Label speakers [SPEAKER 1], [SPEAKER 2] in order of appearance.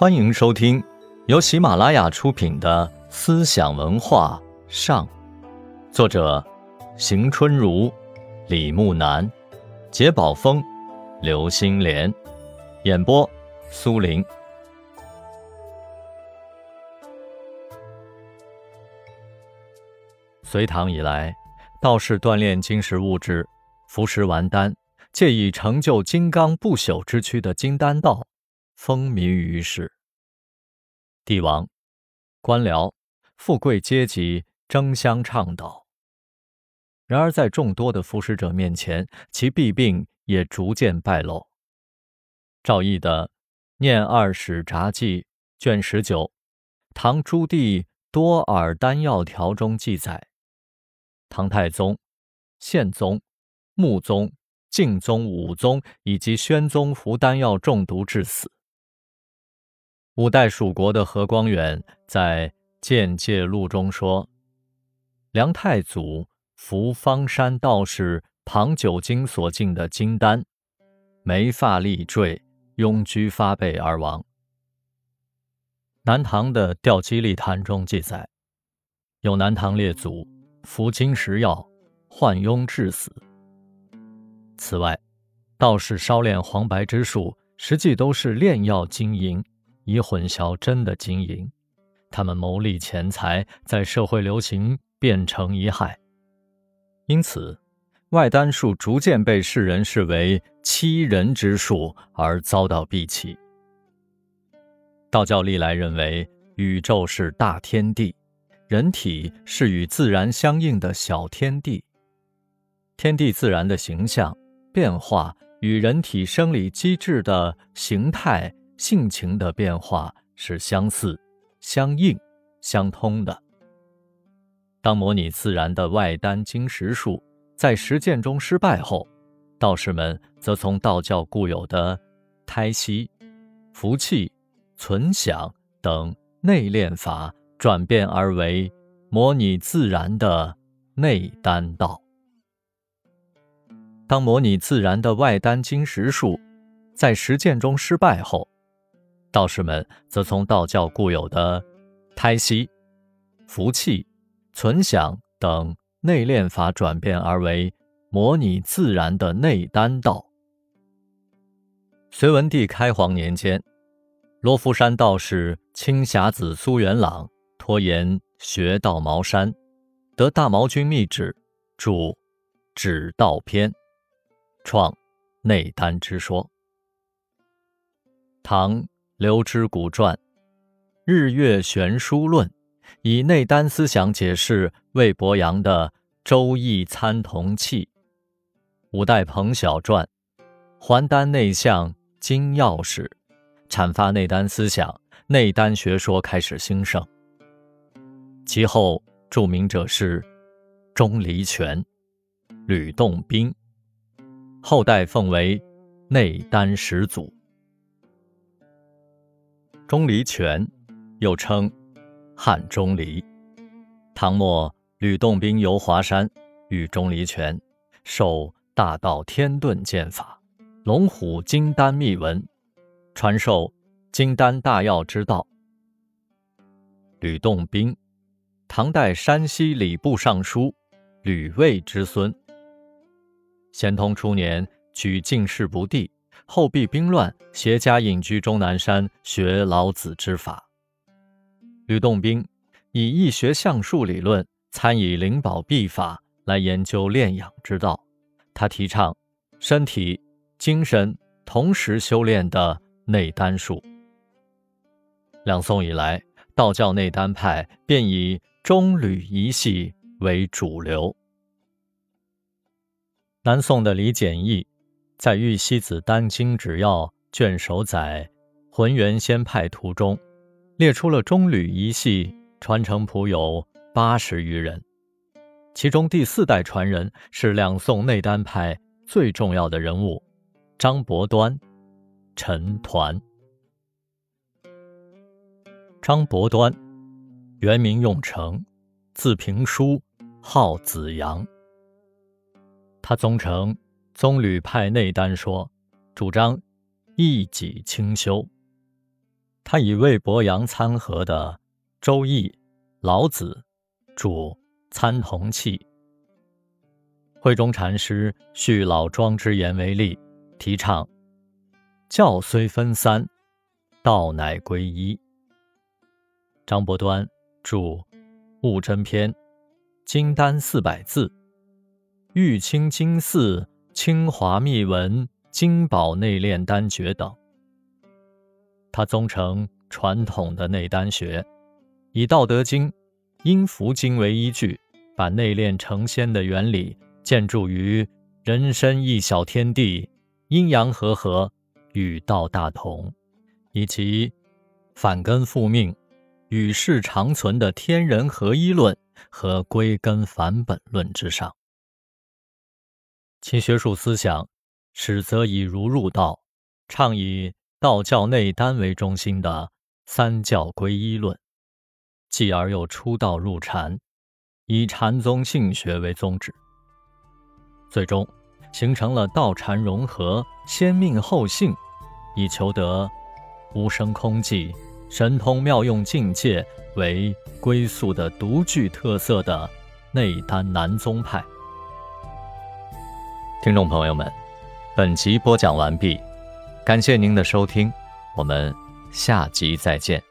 [SPEAKER 1] 欢迎收听由喜马拉雅出品的《思想文化上》，作者邢春如、李木南、杰宝峰、刘星莲，演播苏林。隋唐以来，道士锻炼金石物质，服食完丹，借以成就金刚不朽之躯的金丹道。风靡于世，帝王、官僚、富贵阶级争相倡导。然而，在众多的服食者面前，其弊病也逐渐败露。赵翼的《念二史札记》卷十九《唐朱棣多尔丹药条》中记载，唐太宗、宪宗、穆宗、敬宗、武宗以及宣宗服丹药中毒致死。五代蜀国的何光远在《见介录》中说：“梁太祖服方山道士庞九经所进的金丹，眉发立坠，拥居发背而亡。”南唐的《吊机立坛》中记载，有南唐列祖服金石药，患痈致死。此外，道士烧炼黄白之术，实际都是炼药经营。以混淆真的经营，他们谋利钱财，在社会流行变成一害。因此，外丹术逐渐被世人视为欺人之术，而遭到鄙弃。道教历来认为，宇宙是大天地，人体是与自然相应的小天地。天地自然的形象变化，与人体生理机制的形态。性情的变化是相似、相应、相通的。当模拟自然的外丹经石术在实践中失败后，道士们则从道教固有的胎息、服气、存想等内炼法转变而为模拟自然的内丹道。当模拟自然的外丹经石术在实践中失败后，道士们则从道教固有的胎息、服气、存想等内炼法转变而为模拟自然的内丹道。隋文帝开皇年间，罗浮山道士青霞子苏元朗拖延学道茅山，得大毛君密旨，著《指道篇》，创内丹之说。唐。刘知古传《日月玄书论》，以内丹思想解释魏伯阳的《周易参同契》。五代彭晓传《还丹内相金钥匙》，阐发内丹思想，内丹学说开始兴盛。其后著名者是钟离权、吕洞宾，后代奉为内丹始祖。钟离权，又称汉钟离。唐末，吕洞宾游华山，遇钟离权，受大道天遁剑法、龙虎金丹秘闻，传授金丹大药之道。吕洞宾，唐代山西礼部尚书吕卫之孙。咸通初年，举进士不第。后避兵乱，携家隐居终南山学老子之法。吕洞宾以易学相术理论，参以灵宝秘法来研究炼养之道。他提倡身体、精神同时修炼的内丹术。两宋以来，道教内丹派便以中吕一系为主流。南宋的李简义。在《玉溪子丹经指要》卷首载《浑元仙派图》中，列出了中吕一系传承谱有八十余人，其中第四代传人是两宋内丹派最重要的人物张伯端、陈抟。张伯端，原名用成，字平书，号子阳。他宗承。宗吕派内丹说，主张一己清修。他以魏伯阳参合的《周易》《老子》主参同契。慧中禅师续老庄之言为例，提倡教虽分三，道乃归一。张伯端著《悟真篇》，金丹四百字，玉清金寺、清华秘闻、金宝内炼丹诀等。他宗承传统的内丹学，以《道德经》《阴符经》为依据，把内炼成仙的原理建筑于人身一小天地、阴阳和合、与道大同，以及反根复命、与世长存的天人合一论和归根返本论之上。其学术思想始则以儒入道，倡以。道教内丹为中心的三教归一论，继而又出道入禅，以禅宗性学为宗旨，最终形成了道禅融合、先命后性，以求得无生空寂、神通妙用境界为归宿的独具特色的内丹南宗派。听众朋友们，本集播讲完毕。感谢您的收听，我们下集再见。